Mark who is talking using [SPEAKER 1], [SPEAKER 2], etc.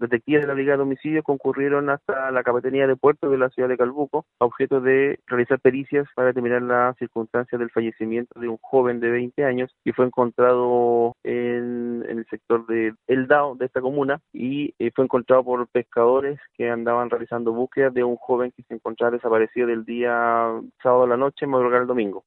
[SPEAKER 1] detectives de la Brigada de Homicidios concurrieron hasta la capitanía de puerto de la ciudad de Calbuco a objeto de realizar pericias para determinar las circunstancias del fallecimiento de un joven de 20 años que fue encontrado en, el sector de El Dao de esta comuna y eh, fue encontrado por pescadores que andaban realizando búsquedas de un joven que se encontraba desaparecido del día sábado a la noche, madrugada el domingo.